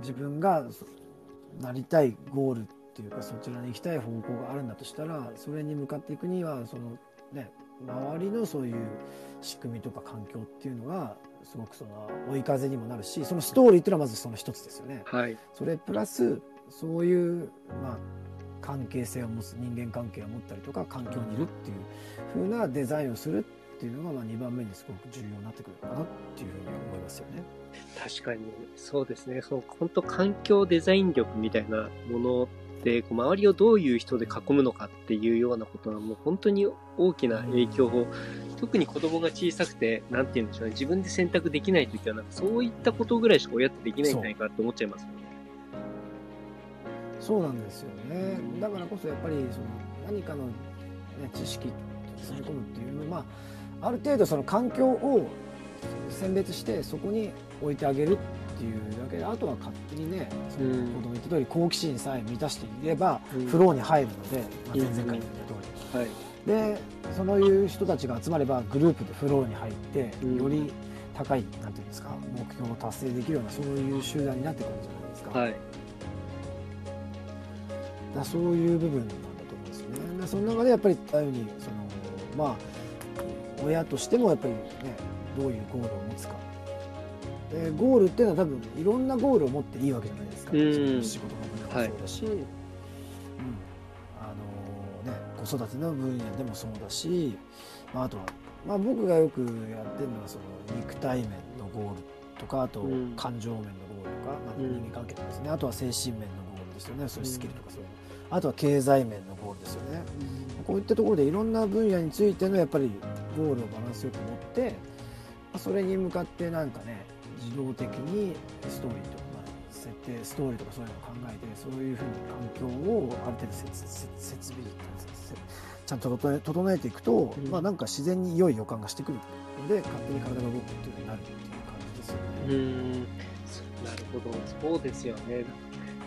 自分がなりたいゴールっていうかそちらに行きたい方向があるんだとしたらそれに向かっていくにはそのね周りのそういう仕組みとか環境っていうのがすごくその追い風にもなるしそのストーリーっていうのはまずその一つですよね。はい。それプラスそういう、まあ、関係性を持つ人間関係を持ったりとか環境にいるっていう風なデザインをするっていうのがまあ2番目にすごく重要になってくるのかなっていうふうに思いますよね。確かに、そうですね。その、本当環境デザイン力みたいなものって、こう周りをどういう人で囲むのかっていうようなことはもう本当に大きな影響を、特に子供が小さくて、なんて言うんでしょうね。自分で選択できないときは、なんかそういったことぐらいしか親ってできないんじゃないかなって思っちゃいますよね。そうなんですよね。だからこそやっぱりその何かの、ね、知識詰め込むっていうのは、まあ、ある程度その環境を選別してそこに置いてあげるっていうだけであとは勝手にねそのうん子供言った通り好奇心さえ満たしていれば、うんフローに入るので、まあ、うん前々回言った通り。はい。でそういう人たちが集まればグループでフローに入って、うんより高いなんていうんですか目標を達成できるようなそういう集団になってくるんじゃないですか,、はい。だそういう部分なんだと思うんですよねでその中でやっぱり言ったようにそのまあ親としてもやっぱりねどういうゴールを持つか。でゴールっていうのは多分いろんなゴールを持っていいわけじゃないですか、うん。仕事の分野もそうだし、うん。あのね、子育ての分野でもそうだし、まあ、あとは、まあ、僕がよくやってるのはその肉体面のゴールとかあとうん。感情面のゴールとか、まあ、うん。人間関係とかですね、あとは精神面のゴールですよね。そういうスキルとかそういうの、あとは経済面のゴールですよね。こういったところでいろんな分野についてのやっぱりゴールをバランスよく持ってまあそれに向かってなんかね自動的にストーリーとか、まあ、設定ストーリーとかそういうのを考えてそういうふうに環境をある程度設備せちゃんと整えていくと、うんまあなんか自然に良い予感がしてくるので勝手に体が動くっていうふうになるっていう感じですようね。ん。なるほど。そうですよね。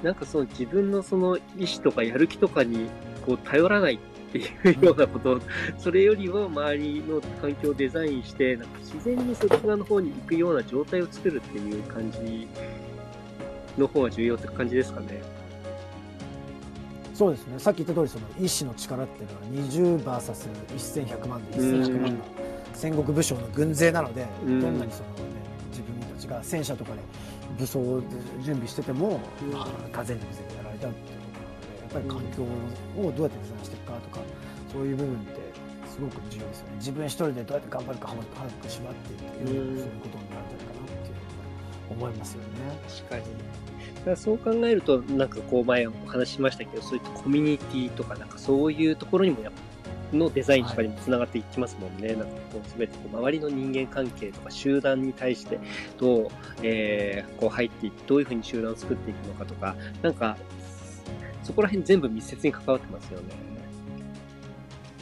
なんかその自分のその意思とかやる気とかにこう頼らないっていうようなこと、それよりは周りの環境をデザインして、なんか自然にそっち側の方に行くような状態を作るっていう感じの方が重要って感じですかね。そうですね。さっき言った通りその意志の力っていうのは 20vs1100 万で1100万が戦国武将の軍勢なので、うん。どんなにその、ね、自分たちが戦車とかで武装で準備してても、うん。まあ、風に水でやられちゃうっていうぱり環境をどうやってデザインしていくかとかそういう部分ってすごく重要ですよね自分一人でどうやって頑張るか早く縛っていっていう、うんそういうことになるんじゃないかなっていう思いますよね。確かに。だからそう考えると、なんかこう前お話ししましたけど、そういったコミュニティとか、なんかそういうところにもやっぱのデザインとかにもつながっていきますもんね。なんかこう全てこう周りの人間関係とか集団に対してどう、えーこう入っていって、どういうふうに集団を作っていくのかとか、なんか、そこら辺全部密接に関わってますよね。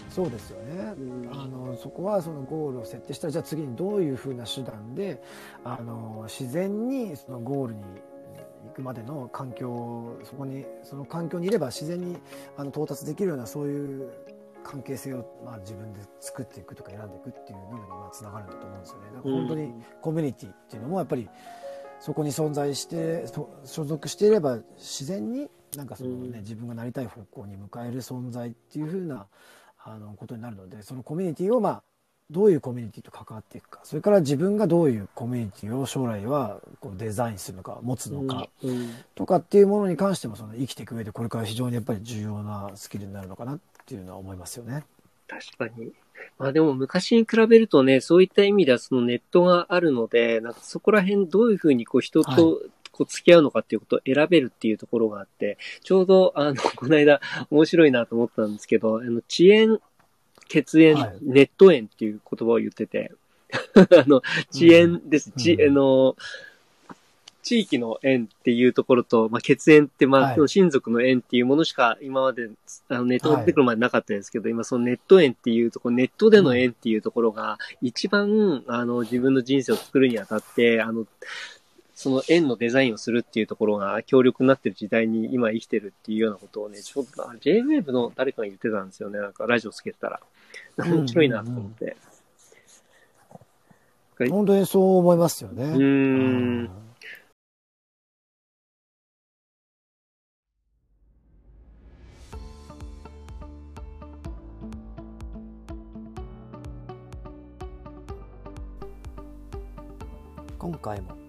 そうですよね。うんあのそこはそのゴールを設定したらじゃあ次にどういうふうな手段であの自然にそのゴールに行くまでの環境そこにその環境にいれば自然にあの到達できるようなそういう関係性を、まあ、自分で作っていくとか選んでいくっていう部分にまあつながるんだと思うんですよね。だから本当にコミュニティっていうのもやっぱりそこに存在してそ所属していれば自然になんかその、ねうん自分がなりたい方向に迎える存在っていうふうなあのことになるのでそのコミュニティをまあどういうコミュニティと関わっていくかそれから自分がどういうコミュニティを将来はこうデザインするのか持つのかとかっていうものに関してもその生きていく上でこれから非常にやっぱり重要なスキルになるのかなっていうのは思いますよね。確かに。まあでも昔に比べるとね、そういった意味ではそのネットがあるので、なんかそこら辺どういうふうにこう人はいとこう付き合うのかっていうことを選べるっていうところがあって、ちょうどあの、この間面白いなと思ったんですけど、あの、遅延、血縁、はい。ネット縁っていう言葉を言ってて、あの、遅延です。ちうん。あの、地域の縁っていうところと、まあ、血縁って、まあ、はい。親族の縁っていうものしか今まで、あの、ネットが出てくるまでなかったですけど、今そのネット縁っていうところ、ネットでの縁っていうところが、一番、あの、自分の人生を作るにあたって、あの、その円のデザインをするっていうところが強力になってる時代に今生きてるっていうようなことをね、ちょっと JWAVE の誰かが言ってたんですよね。なんかラジオつけてたら。面白いなと思って。うんう、本当にそう思いますよね。うん。今回も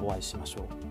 お会いしましょう。